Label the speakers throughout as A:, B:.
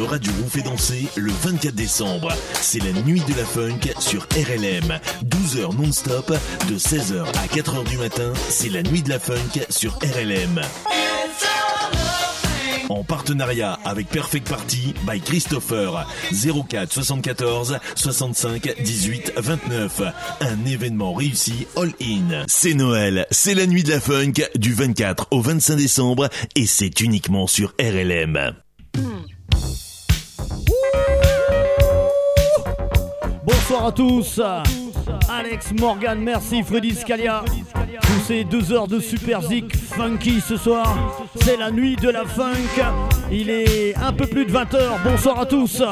A: Votre radio vous fait danser le 24 décembre. C'est la nuit de la funk sur RLM. 12 heures non-stop de 16h à 4h du matin. C'est la nuit de la funk sur RLM. En partenariat avec Perfect Party by Christopher 04 74 65 18 29. Un événement réussi all-in. C'est Noël, c'est la nuit de la funk du 24 au 25 décembre et c'est uniquement sur RLM.
B: Bonsoir à tous. Alex Morgan, merci Freddy Scalia. Pour ces deux heures de super zik funky ce soir, c'est la nuit de la funk. Il est un peu plus de 20h. Bonsoir à tous.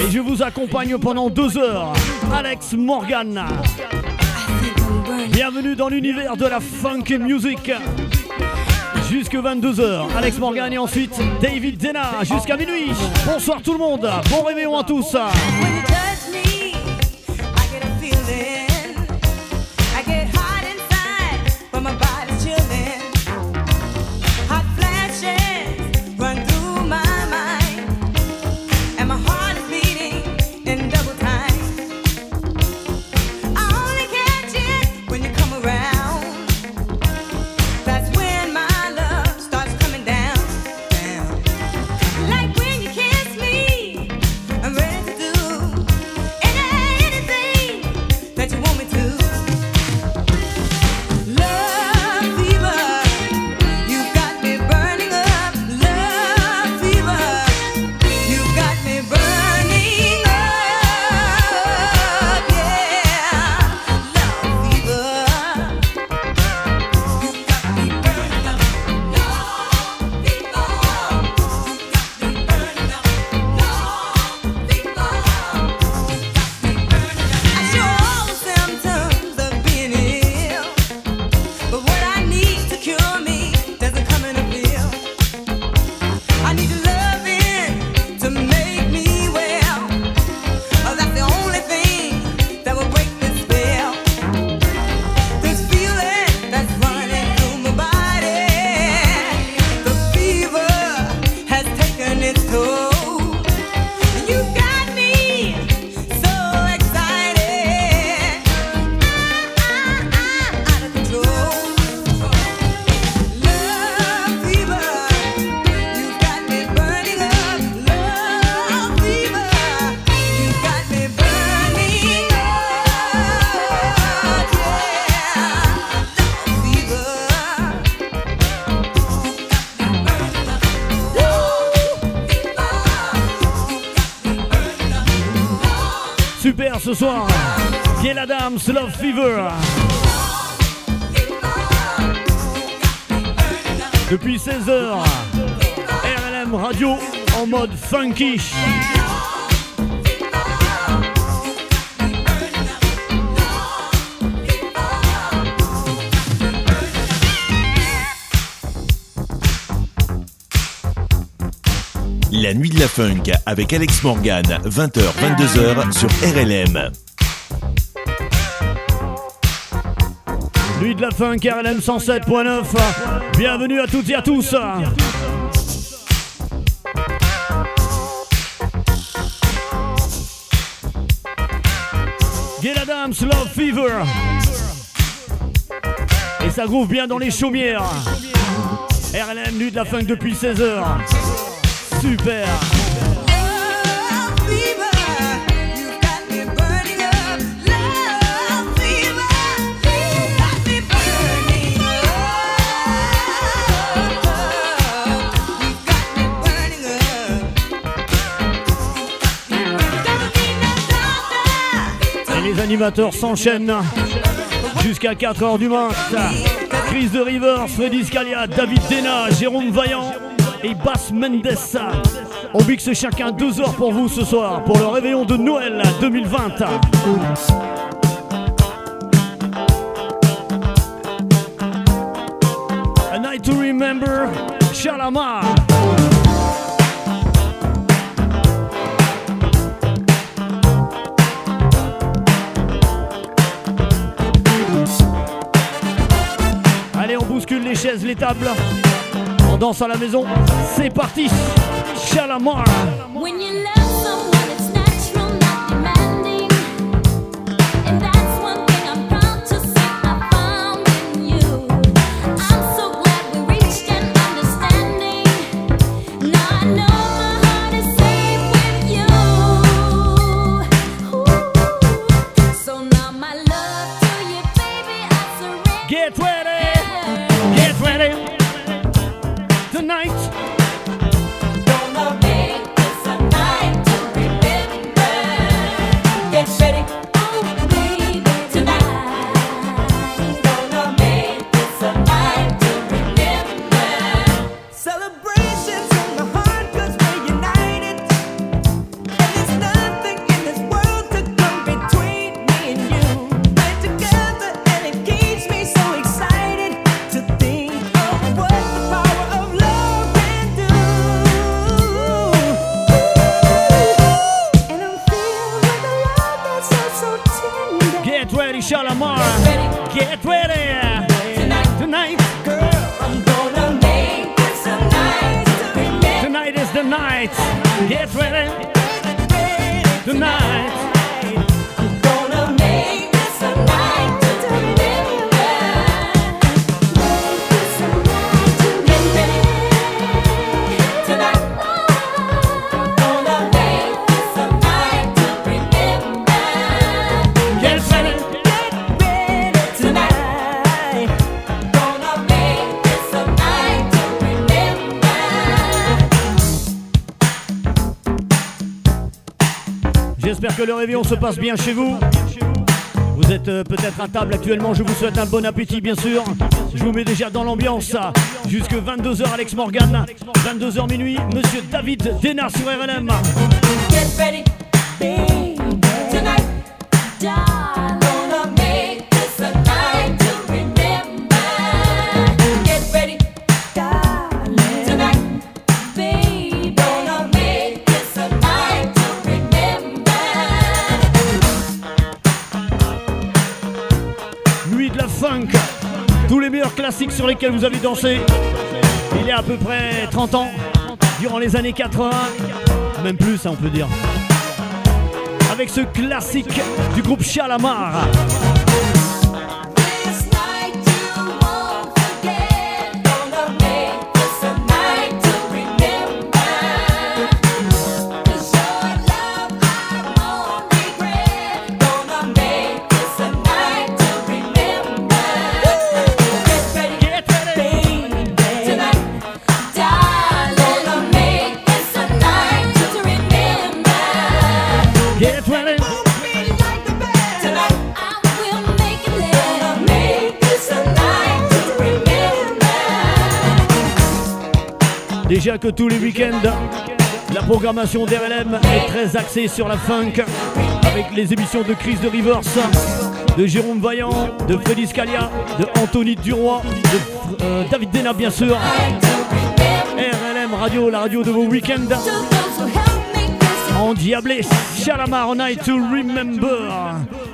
B: Et je vous accompagne pendant deux heures. Alex Morgan. Bienvenue dans l'univers de la funk music. Jusque 22h, Alex Morgan et ensuite David Dena jusqu'à minuit. Bonsoir tout le monde, bon réveillon à tous. Ce soir. Gail Adams, Love Fever. Depuis 16h, RLM Radio en mode funky.
A: Nuit de la funk avec Alex Morgan, 20h, 22h sur RLM.
B: Nuit de la funk RLM 107.9. Bienvenue à toutes et à tous. Gail Adams, Love Fever. Et ça groove bien dans les chaumières. RLM, nuit de la funk depuis 16h. Super. Les animateurs s'enchaînent jusqu'à 4h du matin. Chris de Rivers, Freddy Scalia, David Dena, Jérôme Vaillant et Bass Mendes. On mixe chacun deux heures pour vous ce soir pour le réveillon de Noël 2020. A night to remember, Shalamar. Allez, on bouscule les chaises, les tables. On danse à la maison. C'est parti. Chalamar. le réveillon se passe bien chez vous. Vous êtes euh, peut-être à table actuellement, je vous souhaite un bon appétit bien sûr. Je vous mets déjà dans l'ambiance. Jusque 22h Alex Morgan, 22h minuit, Monsieur David Denard sur RLM. Classiques sur lesquels vous avez dansé il y a à peu près 30 ans, durant les années 80, même plus, hein, on peut dire. Avec ce classique du groupe Chalamar. Que tous les week-ends, la programmation d'RLM est très axée sur la funk, avec les émissions de Chris de Rivers, de Jérôme Vaillant, de Freddy Scalia, de Anthony Duroy, de euh, David Dena bien sûr. RLM Radio, la radio de vos week-ends. En diablé, Shalamar Night to Remember.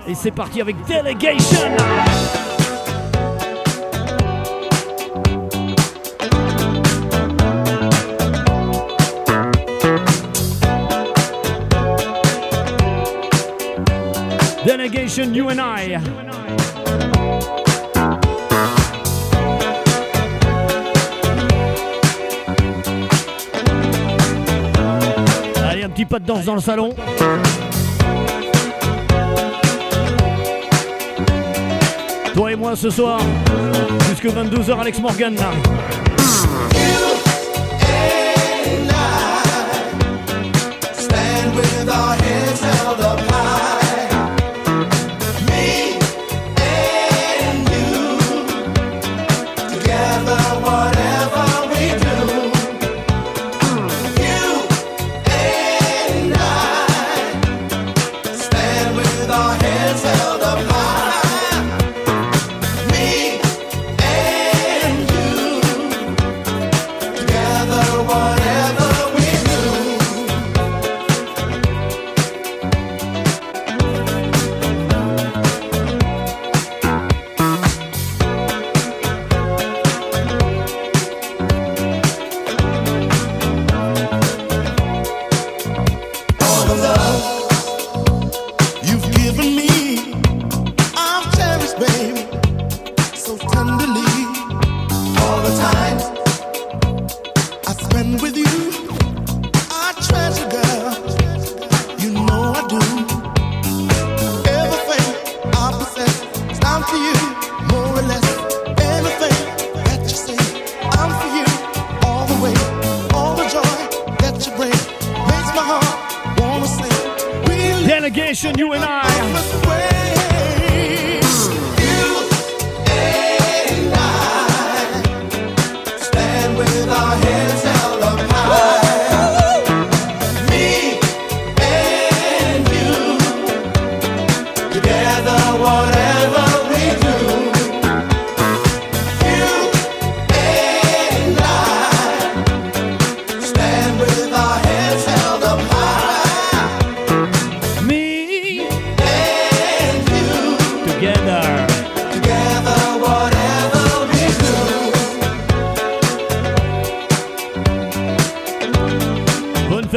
B: Et c'est parti avec Delegation. You and I. Allez, un petit pas de danse dans le salon. Toi et moi ce soir, jusque 22h, Alex Morgan. with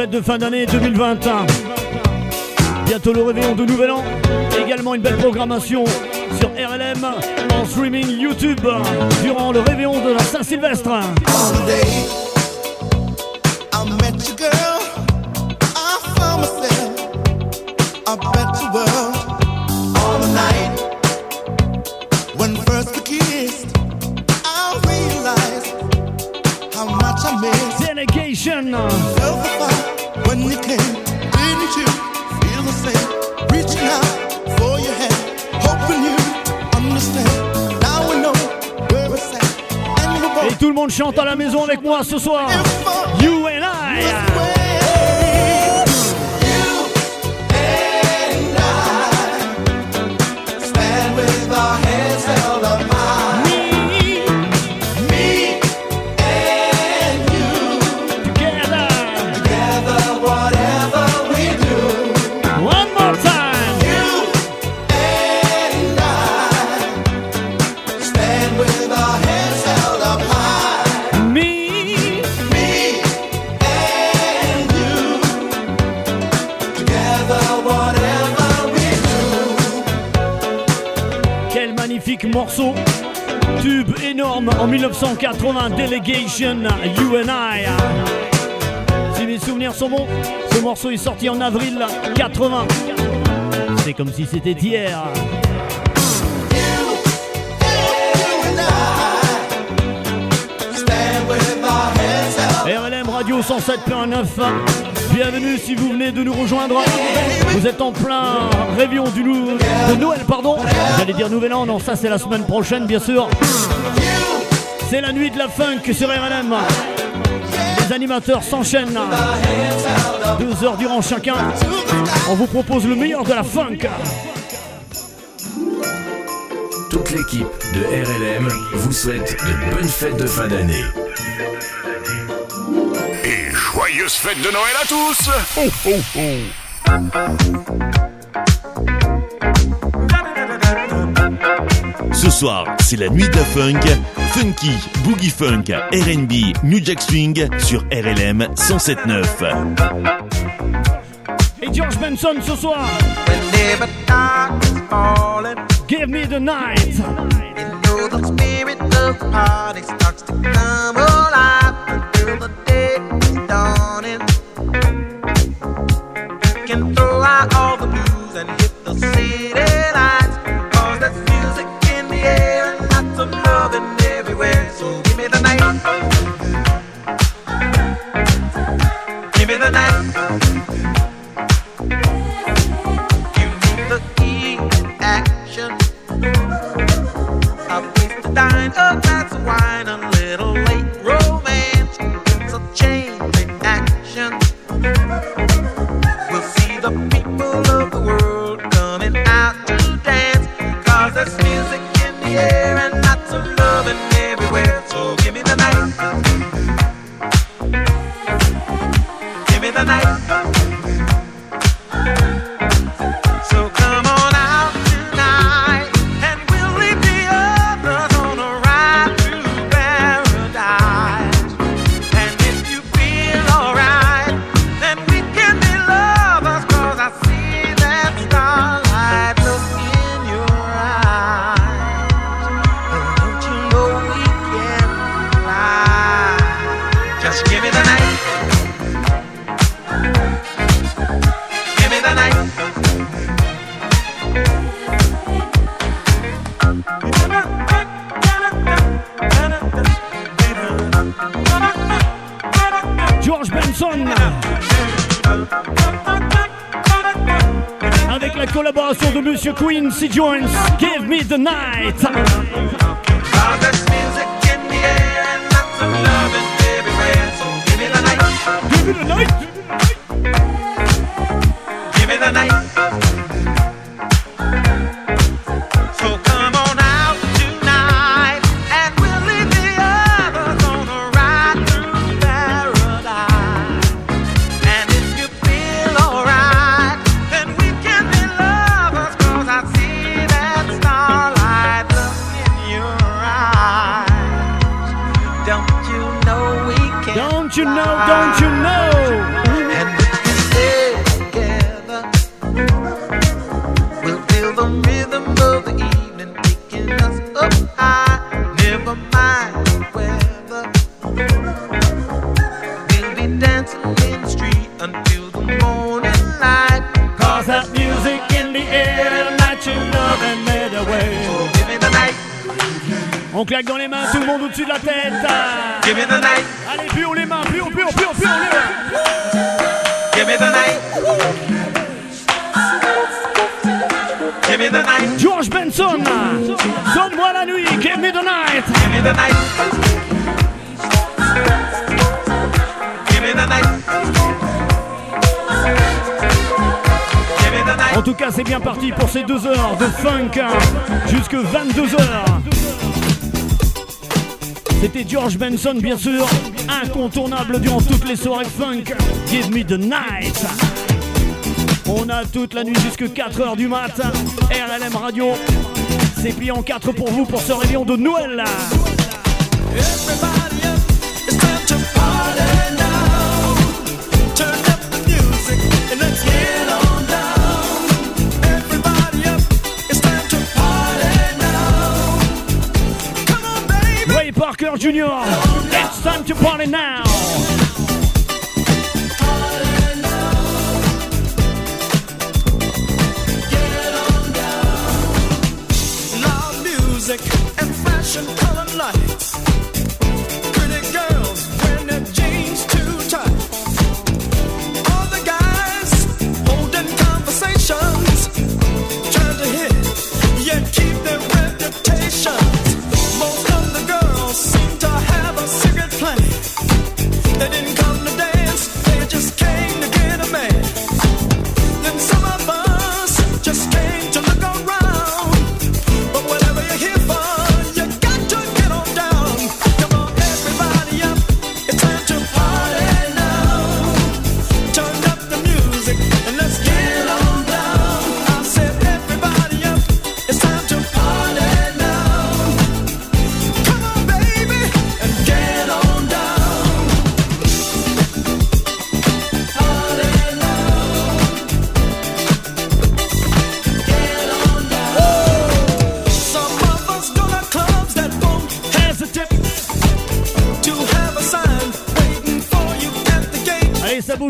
C: de fin d'année 2021. Bientôt le réveillon de Nouvel An. Également une belle programmation sur RLM en streaming YouTube durant le réveillon de la Saint-Sylvestre. Chante à la maison avec moi ce soir. You and I. Tube énorme en 1980, Delegation, You and I. Si mes souvenirs sont bons, ce morceau est sorti en avril 80. C'est comme si c'était hier. RLM Radio 107.9 Bienvenue si vous venez de nous rejoindre. Vous êtes en plein réveillon du de Noël, pardon. J'allais dire Nouvel An, non, ça c'est la semaine prochaine, bien sûr. C'est la nuit de la funk sur RLM. Les animateurs s'enchaînent. Deux heures durant chacun. On vous propose le meilleur de la funk.
A: Toute l'équipe de RLM vous souhaite de bonnes fêtes de fin d'année.
D: Joyeuse fête de Noël à tous
A: Ce soir, c'est la nuit de la funk, funky, boogie funk, R&B, New Jack Swing sur RLM 107.9.
C: Et George Benson ce soir. Give me the night. You know the all the blues and hit the city endurance, give me the night. Give me the night. Allez, plus on les mains, plus on, plus on, plus on, plus on les
E: Give me the night. Give me the night.
C: George Benson. Donne-moi la nuit. Give me the night.
E: Give me the night. Give me the night.
C: En tout cas, c'est bien parti pour ces deux heures de funk hein, jusque 22 heures. C'était George Benson, bien sûr, incontournable durant toutes les soirées funk. Give me the night. On a toute la nuit jusque 4h du matin. RLM Radio, c'est plié en 4 pour vous pour ce réveillon de Noël. Carl Jr. It's time to party now.
F: Music and fashion.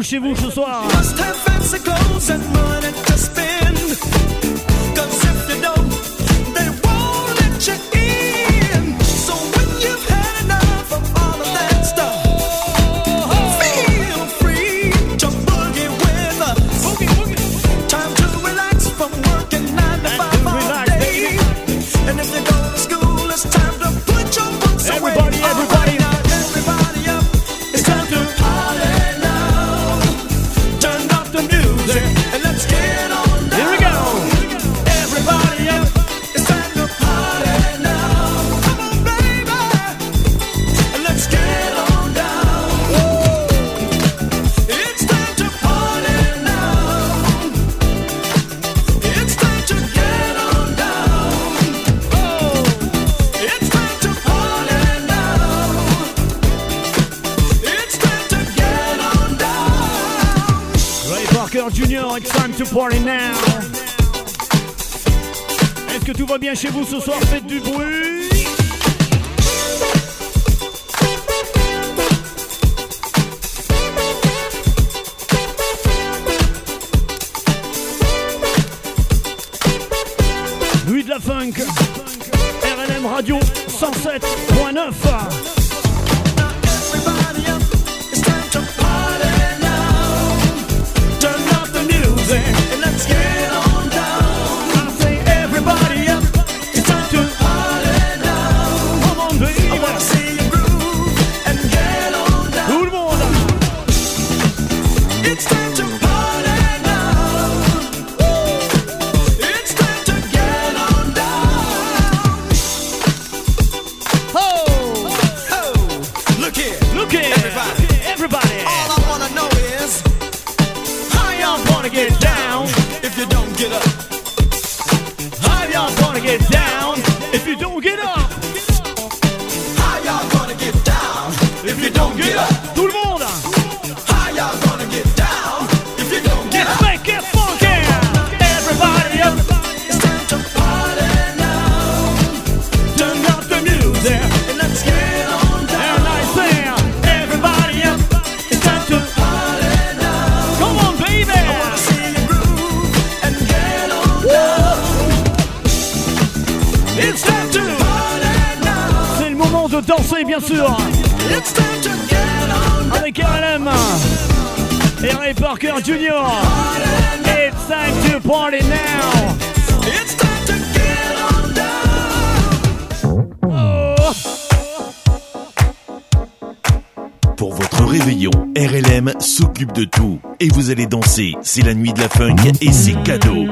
C: chez vous ce soir. chez vous ce soir, faites du bruit. et
G: vous allez danser. C'est la nuit de la funk et c'est cadeau.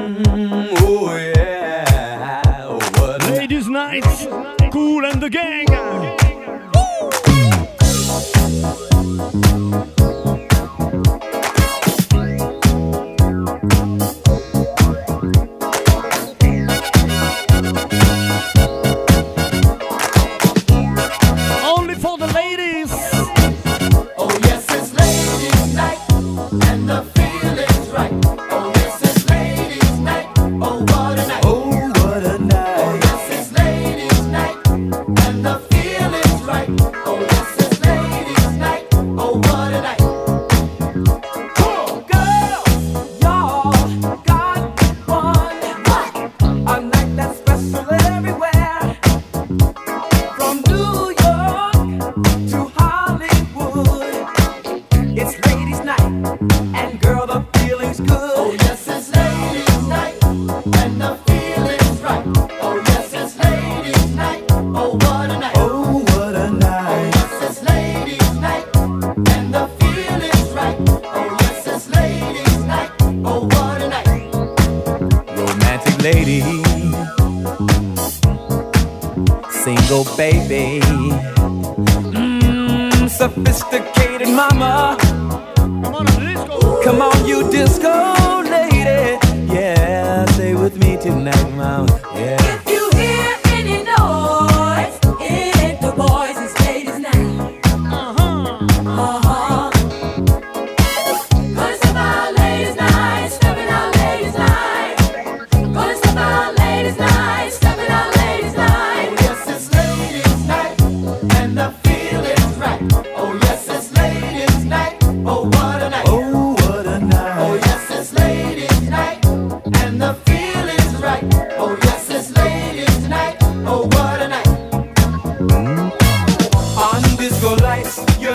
B: baby.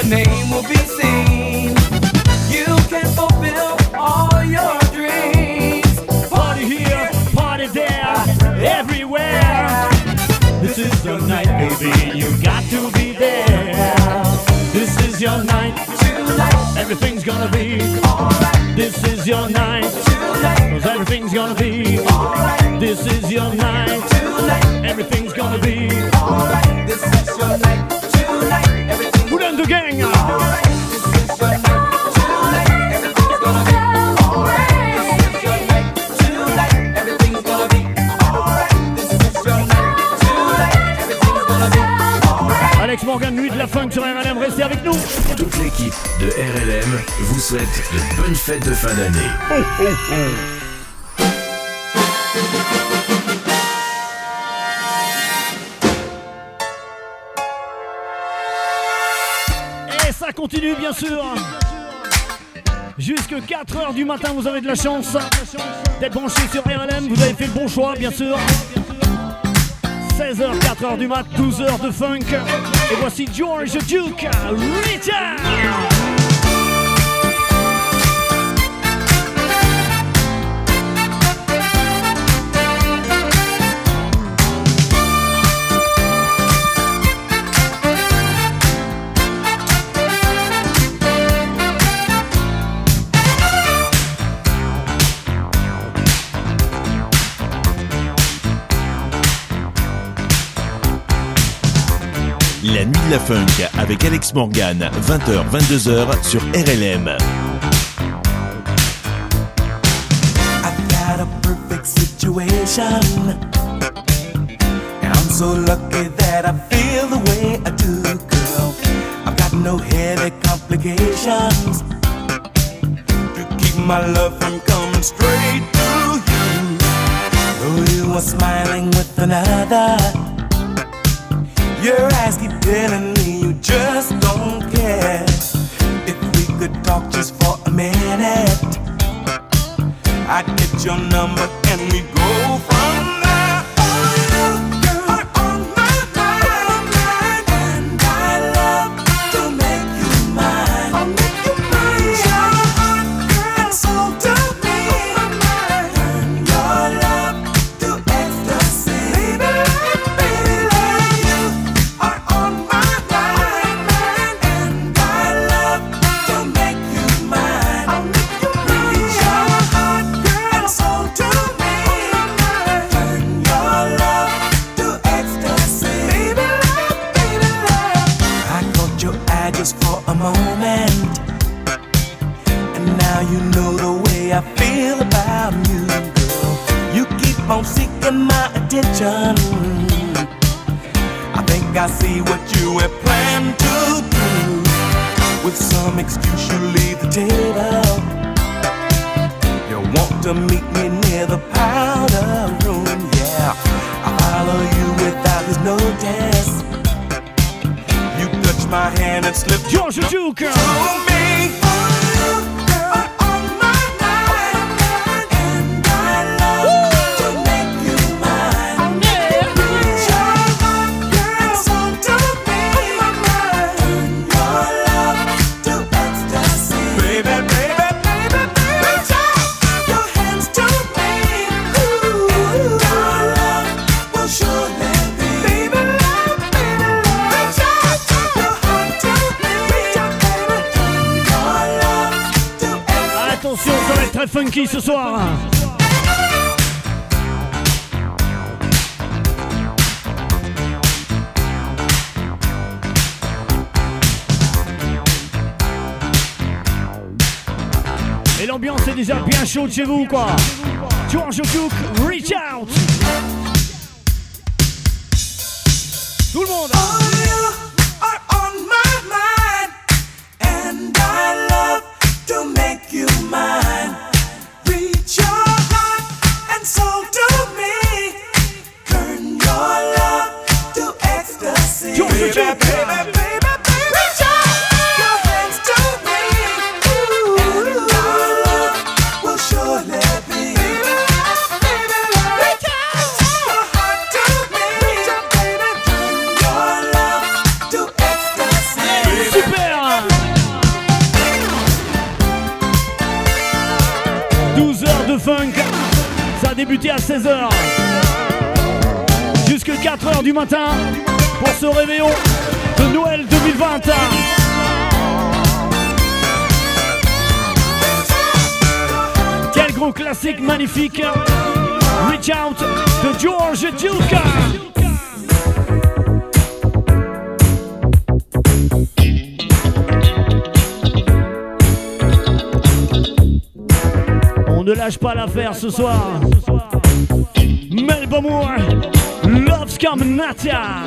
B: name will be seen. You can fulfill all your dreams.
C: Party here, party there, everywhere. This is your night, baby. You got to be there. This is your night.
B: Tonight.
C: Everything's gonna be
B: alright.
C: This is your night. Everything's gonna be
B: alright.
C: This is your night.
B: Tonight.
C: Everything's gonna be
B: alright. This is your night.
C: gang. Alex Morgan, nuit de la funk sur RLM, restez avec nous.
A: Toute l'équipe de RLM vous souhaite de bonnes fêtes de fin d'année.
C: bien sûr. Jusque 4h du matin, vous avez de la chance d'être branché sur RLM. Vous avez fait le bon choix, bien sûr. 16h, 4h du mat, 12h de funk. Et voici George Duke, Richard.
G: Nuit de la Funk avec Alex Morgan, 20h, 22h sur RLM.
F: I've got a perfect situation. And I'm so lucky that I feel the way I do, girl. I've got no heavy complications. To keep my love from coming straight to you. Though you are smiling with another. Your eyes keep telling me you just don't care. If we could talk just for a minute, I'd get your number and we'd go from
C: ce soir Et l'ambiance est déjà bien chaude chez vous quoi. George Cook, reach out. Tout le monde hein. magnifique Reach Out de George Duke. ne lâche pas l'affaire ce soir. Melbourne, Moore, Love's Come Natia.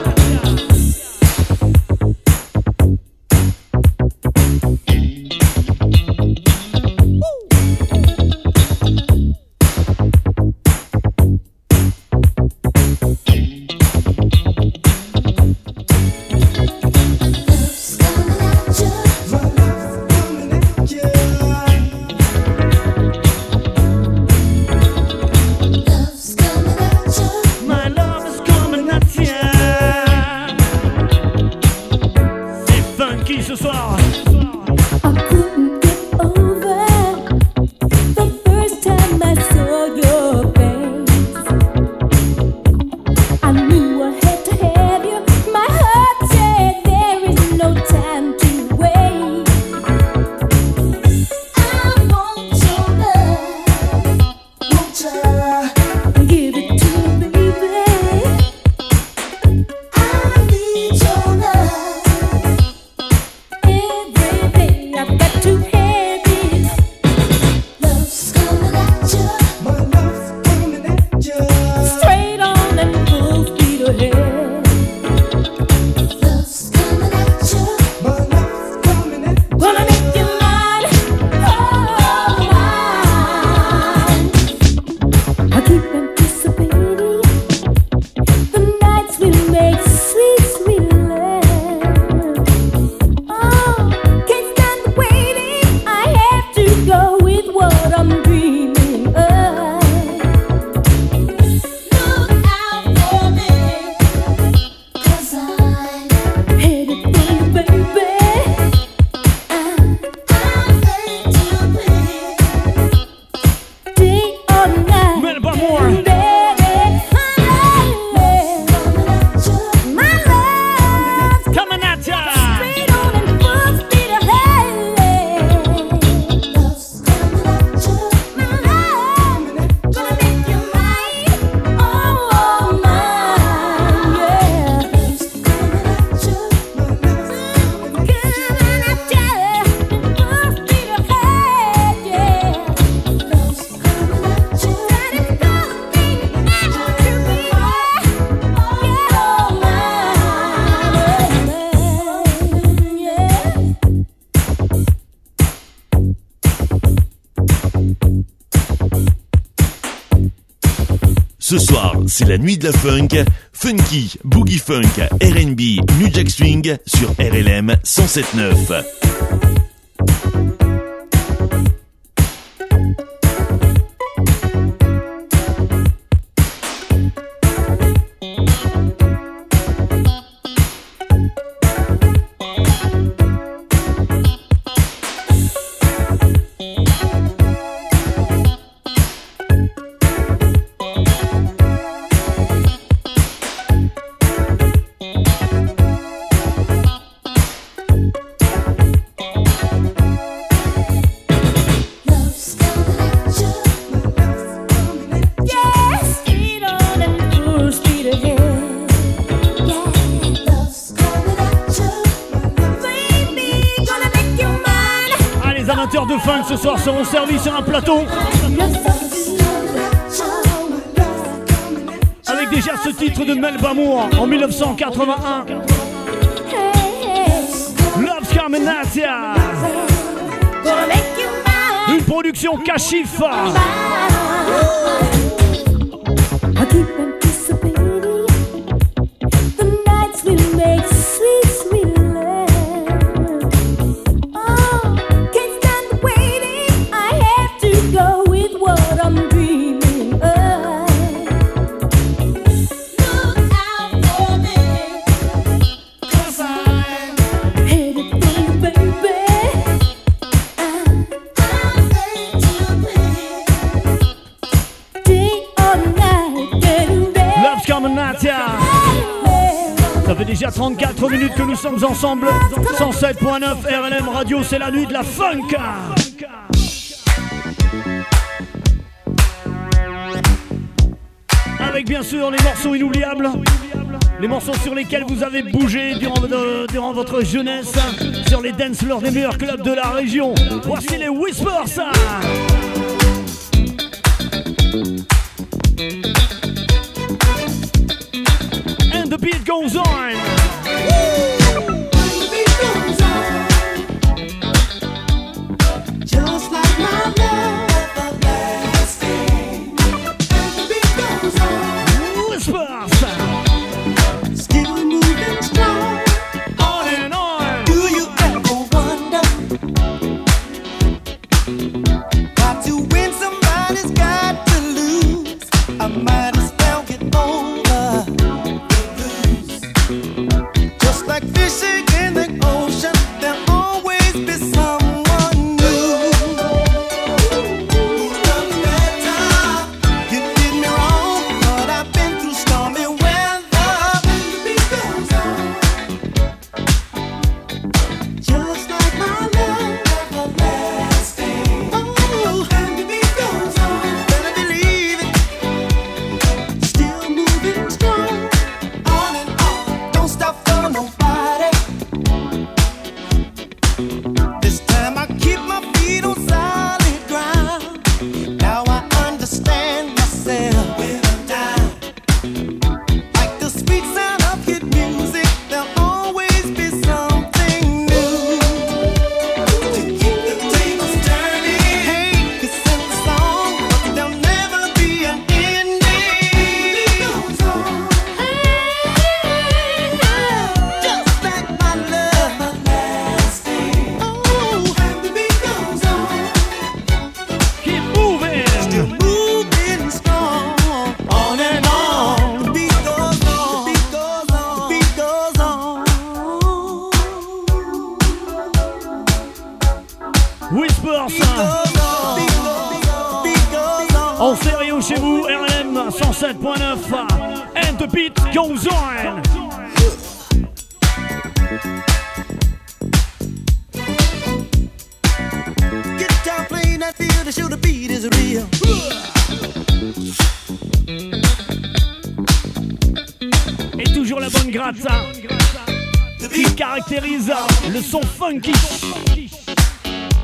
B: c'est la nuit de la funk. Funky, boogie funk, R&B, New Jack Swing sur RLM 107.9.
H: amateurs de funk ce soir seront servis sur un plateau. Avec déjà ce titre de Mel Bamour en 1981. Love's
C: Carmenatia.
H: Une production Kashif. ensemble. 107.9 RLM Radio, c'est la nuit de la funk. Avec bien sûr les morceaux inoubliables. Les morceaux sur lesquels vous avez bougé durant, euh, durant votre jeunesse, sur les dance floors des meilleurs clubs de la région. Voici les Whispers.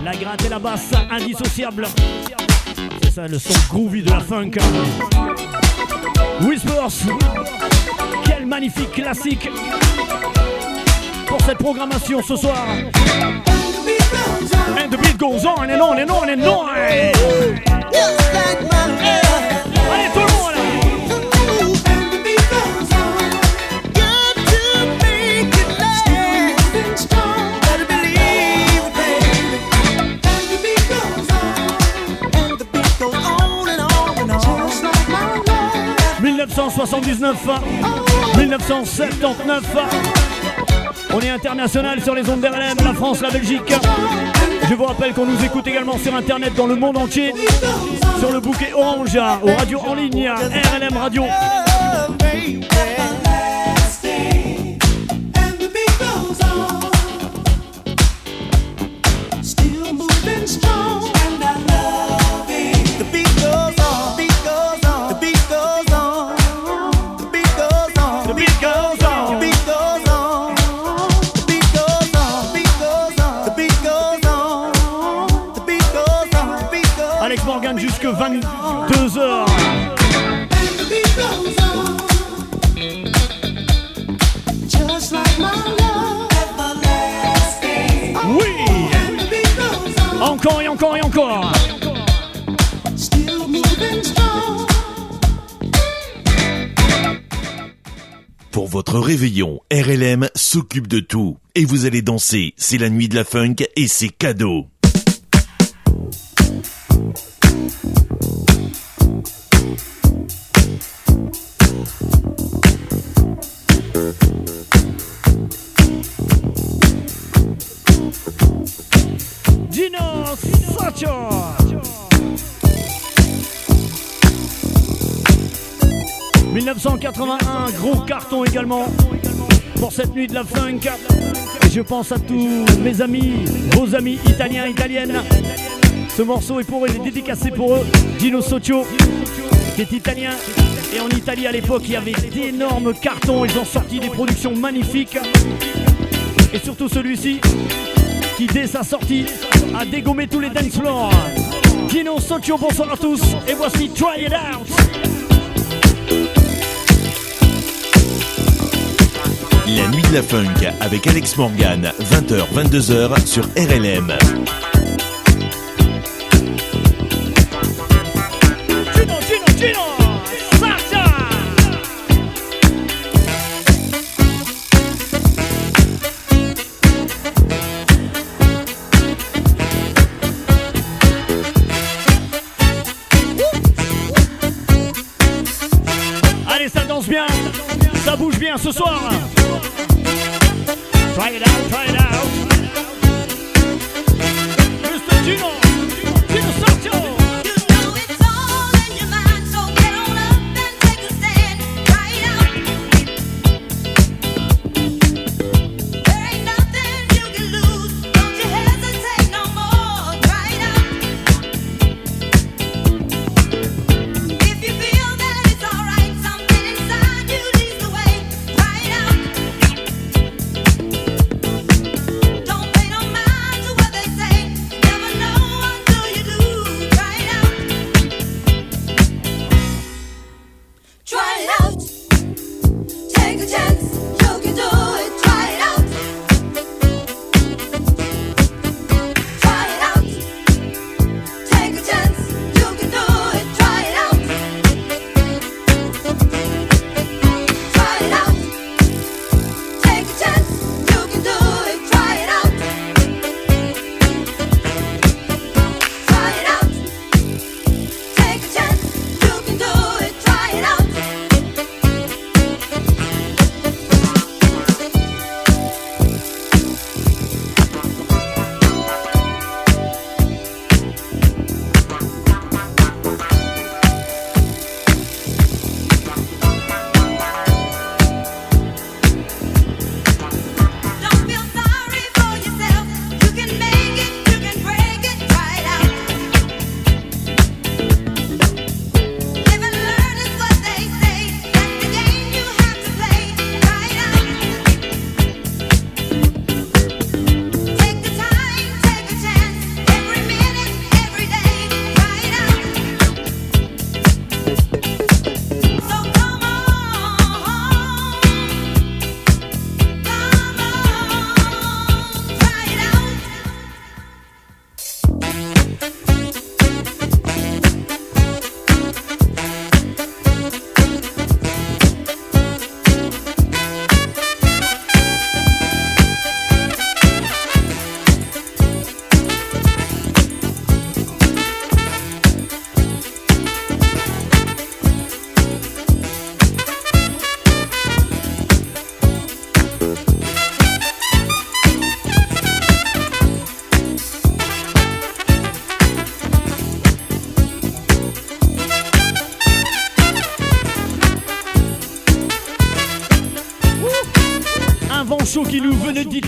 H: La gratte et la basse, indissociable. C'est ça le son groovy de la funk. Whispers, quel magnifique classique pour cette programmation ce soir. And the beat goes on and on and on and on. Allez tout
C: 1979, 1979. On est international sur les ondes d'RLM, la France, la Belgique. Je vous rappelle qu'on nous écoute également sur internet dans le monde entier, sur le bouquet Orange, aux radios en ligne, RLM Radio.
B: Votre réveillon, RLM s'occupe de tout. Et vous allez danser, c'est la nuit de la funk et c'est cadeau.
C: 1981, gros carton également pour cette nuit de la funk. Et je pense à tous mes amis, vos amis italiens, italiennes. Ce morceau est pour eux, il est dédicacé pour eux. Gino Socio, qui est italien. Et en Italie à l'époque, il y avait d'énormes cartons. Ils ont sorti des productions magnifiques. Et surtout celui-ci, qui dès sa sortie a dégommé tous les dance floors. Gino Socio, bonsoir à tous. Et voici Try It Out.
B: La nuit de la funk avec Alex Morgan, 20h, 22h sur RLM.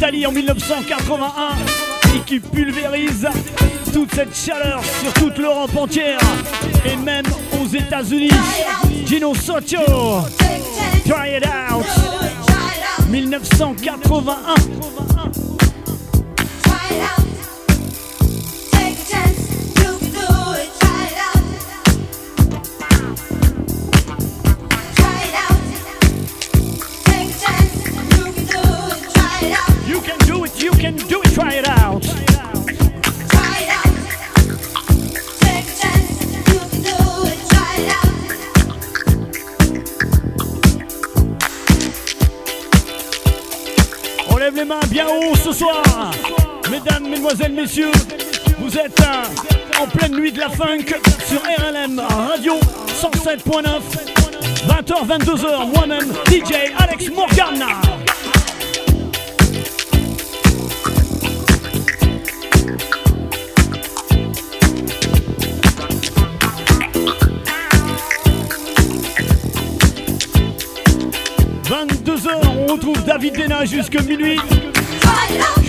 C: en 1981 et qui pulvérise toute cette chaleur sur toute l'Europe entière et même aux États-Unis. Gino Socio, Try It Out, 1981. messieurs, vous êtes en pleine nuit de la funk sur RLM Radio 107.9, 20h, 22h, moi-même, DJ Alex Morgana. on retrouve David Dena jusque minuit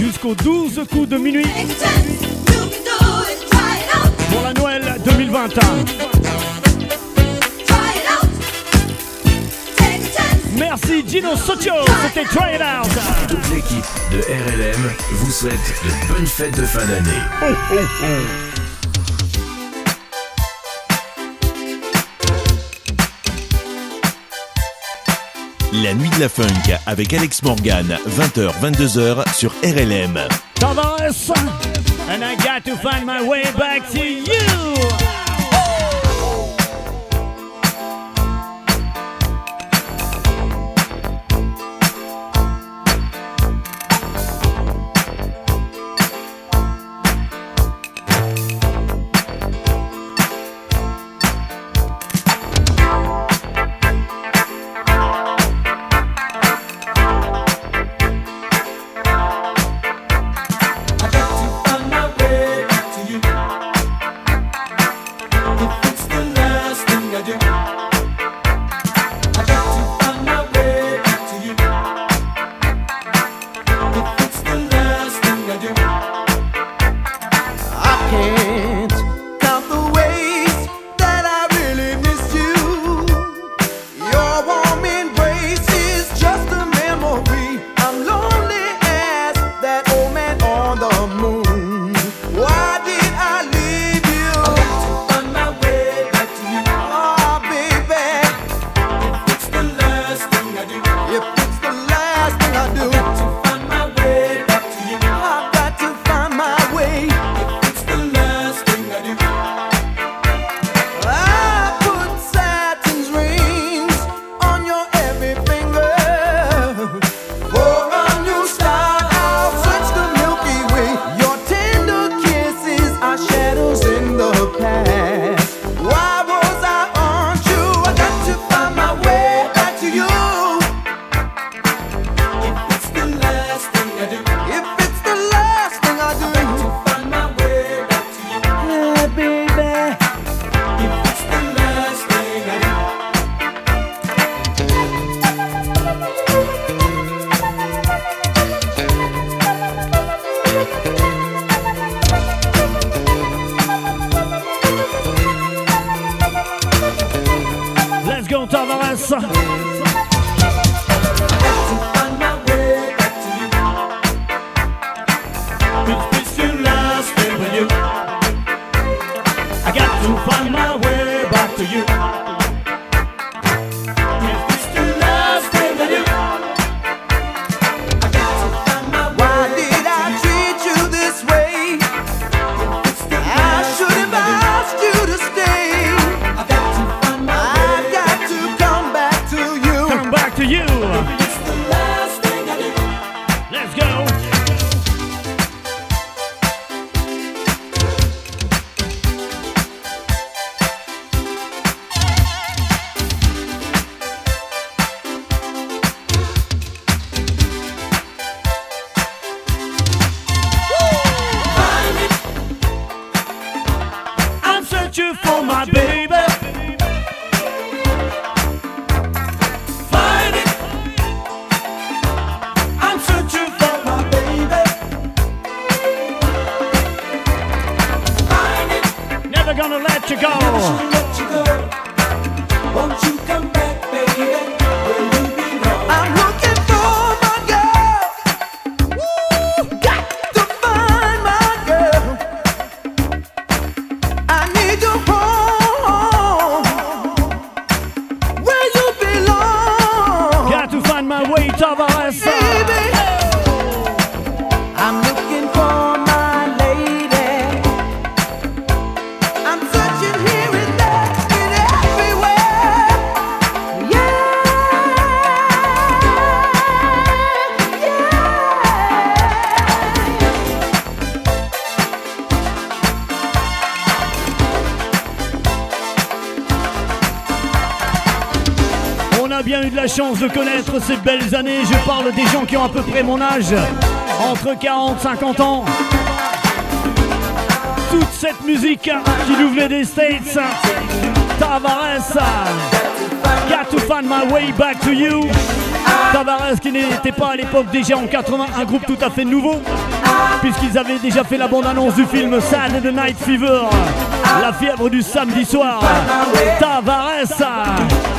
C: jusqu'au 12 coups de minuit pour la Noël 2020. Merci Gino Socio, c'était Try It Out.
A: Toute l'équipe de RLM vous souhaite de bonnes fêtes de fin d'année.
G: La nuit de la funk avec Alex Morgan, 20h, 22h sur RLM.
C: connaître ces belles années. Je parle des gens qui ont à peu près mon âge, entre 40 50 ans. Toute cette musique qui nous venait des States. Tavares, Got to find my way back to you. Tavares qui n'était pas à l'époque déjà en 80 un groupe tout à fait nouveau puisqu'ils avaient déjà fait la bande-annonce du film Sad the Night Fever, la fièvre du samedi soir. Tavares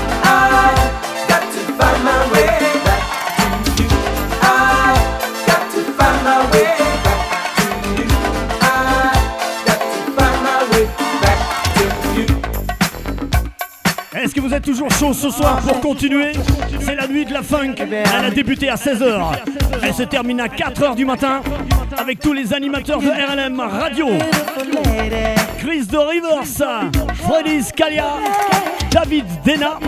C: ce soir pour continuer. C'est la nuit de la funk. Elle a débuté à 16h. Elle se termine à 4h du matin avec tous les animateurs de RLM Radio. Chris de Rivers, Freddy Scalia, David Dena,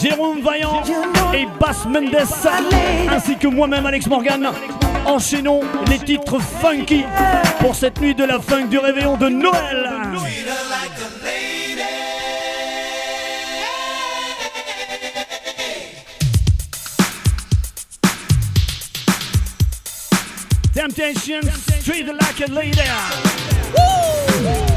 C: Jérôme Vaillant et Bass Mendes, ainsi que moi-même Alex Morgan. Enchaînons les titres funky pour cette nuit de la funk du réveillon de Noël. treat it like a
F: leader. Woo!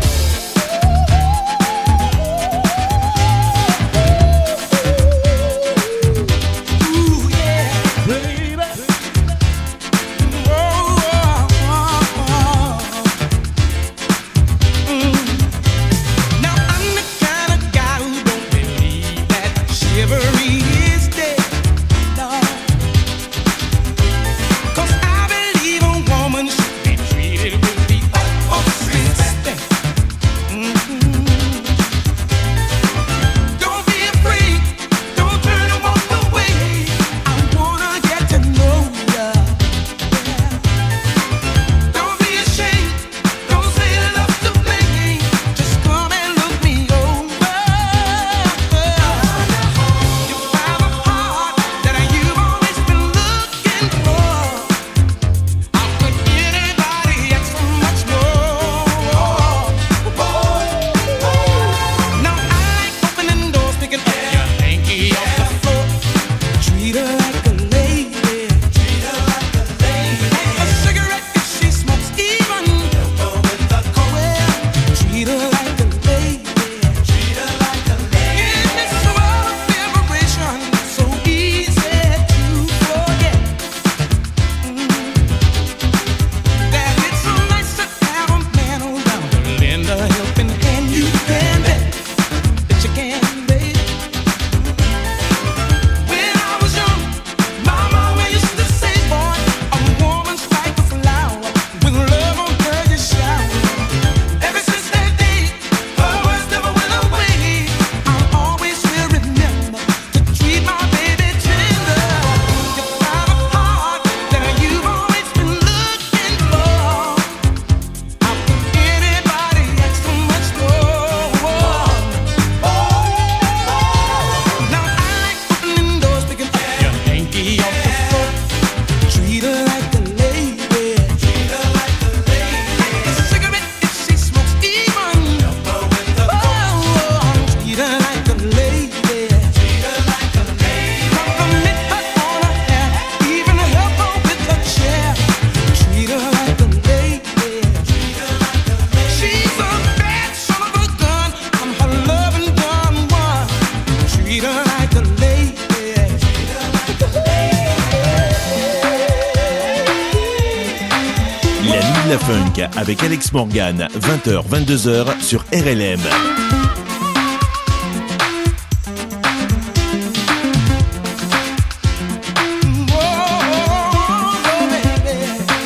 F: Morgan, 20h, 22h sur RLM.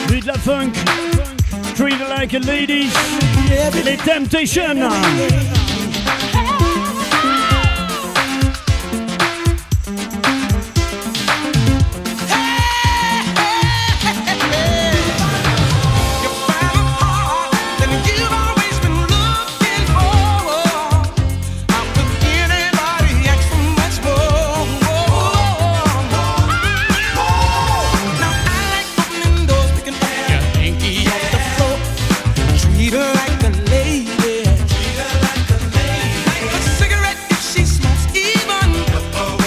B: Read funk, treat her like a lady, les Temptations.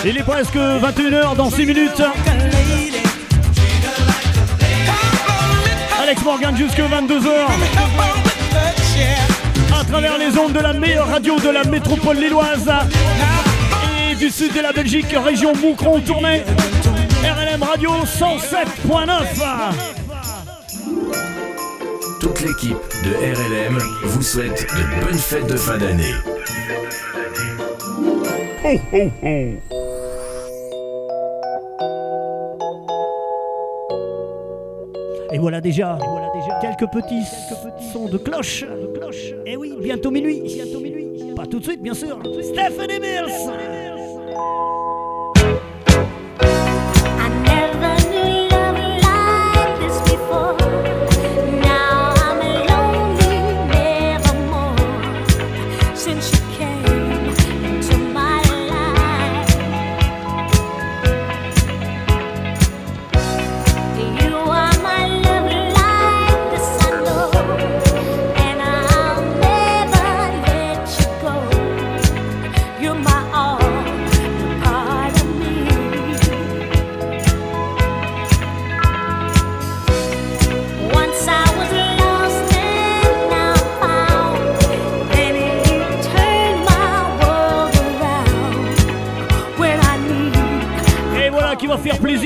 B: Il est presque 21h dans 6 minutes. Alex Morgan jusque 22h. À travers les ondes de la meilleure radio de la métropole lilloise et du sud de la Belgique, région Moucron tournée. RLM Radio 107.9.
A: Toute l'équipe de RLM vous souhaite de bonnes fêtes de fin d'année.
B: Et voilà déjà, quelques petits, sons de cloche. Et oui, bientôt minuit. Pas tout de suite, bien sûr. Stephanie Mills.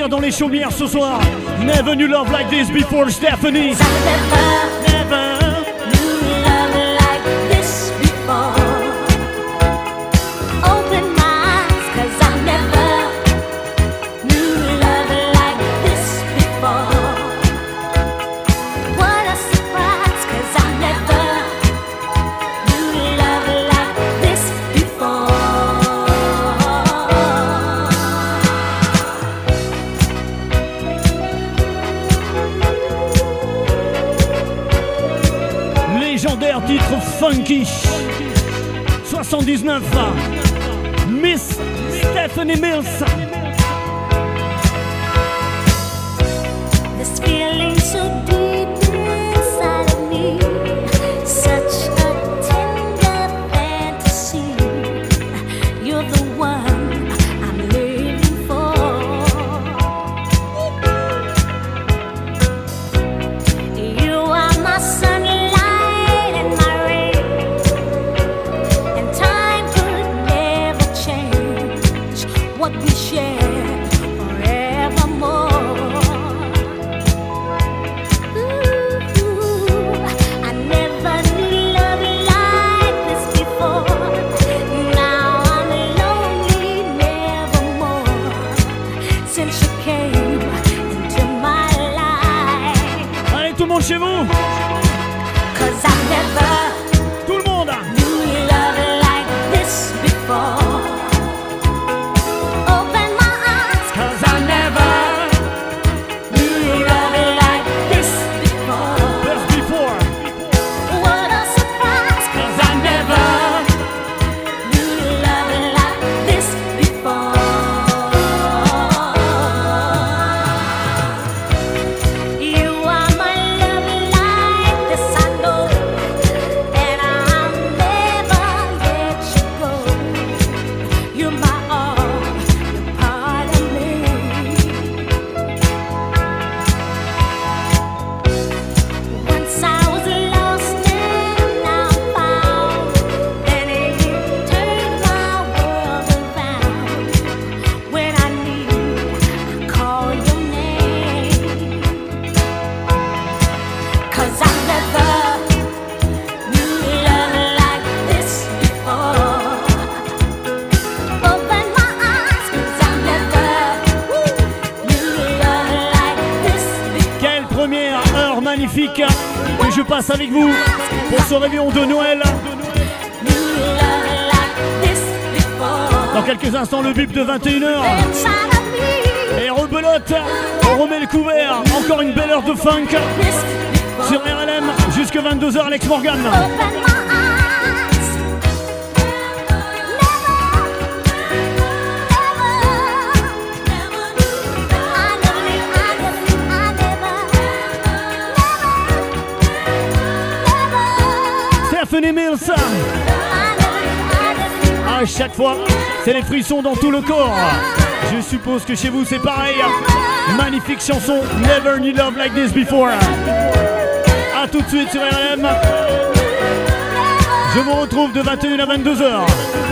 B: Dans les chaumières ce soir. Never knew love like this before, Stephanie. 79. Miss Stephanie Mills.
C: Heure de funk sur RLM jusque 22h, Alex Morgan. Stephanie Mills. À chaque fois, c'est les frissons dans tout le corps. Je suppose que chez vous c'est pareil. Magnifique chanson, Never Knew Love Like This Before. A tout de suite sur RLM. Je vous retrouve de 21 à 22h.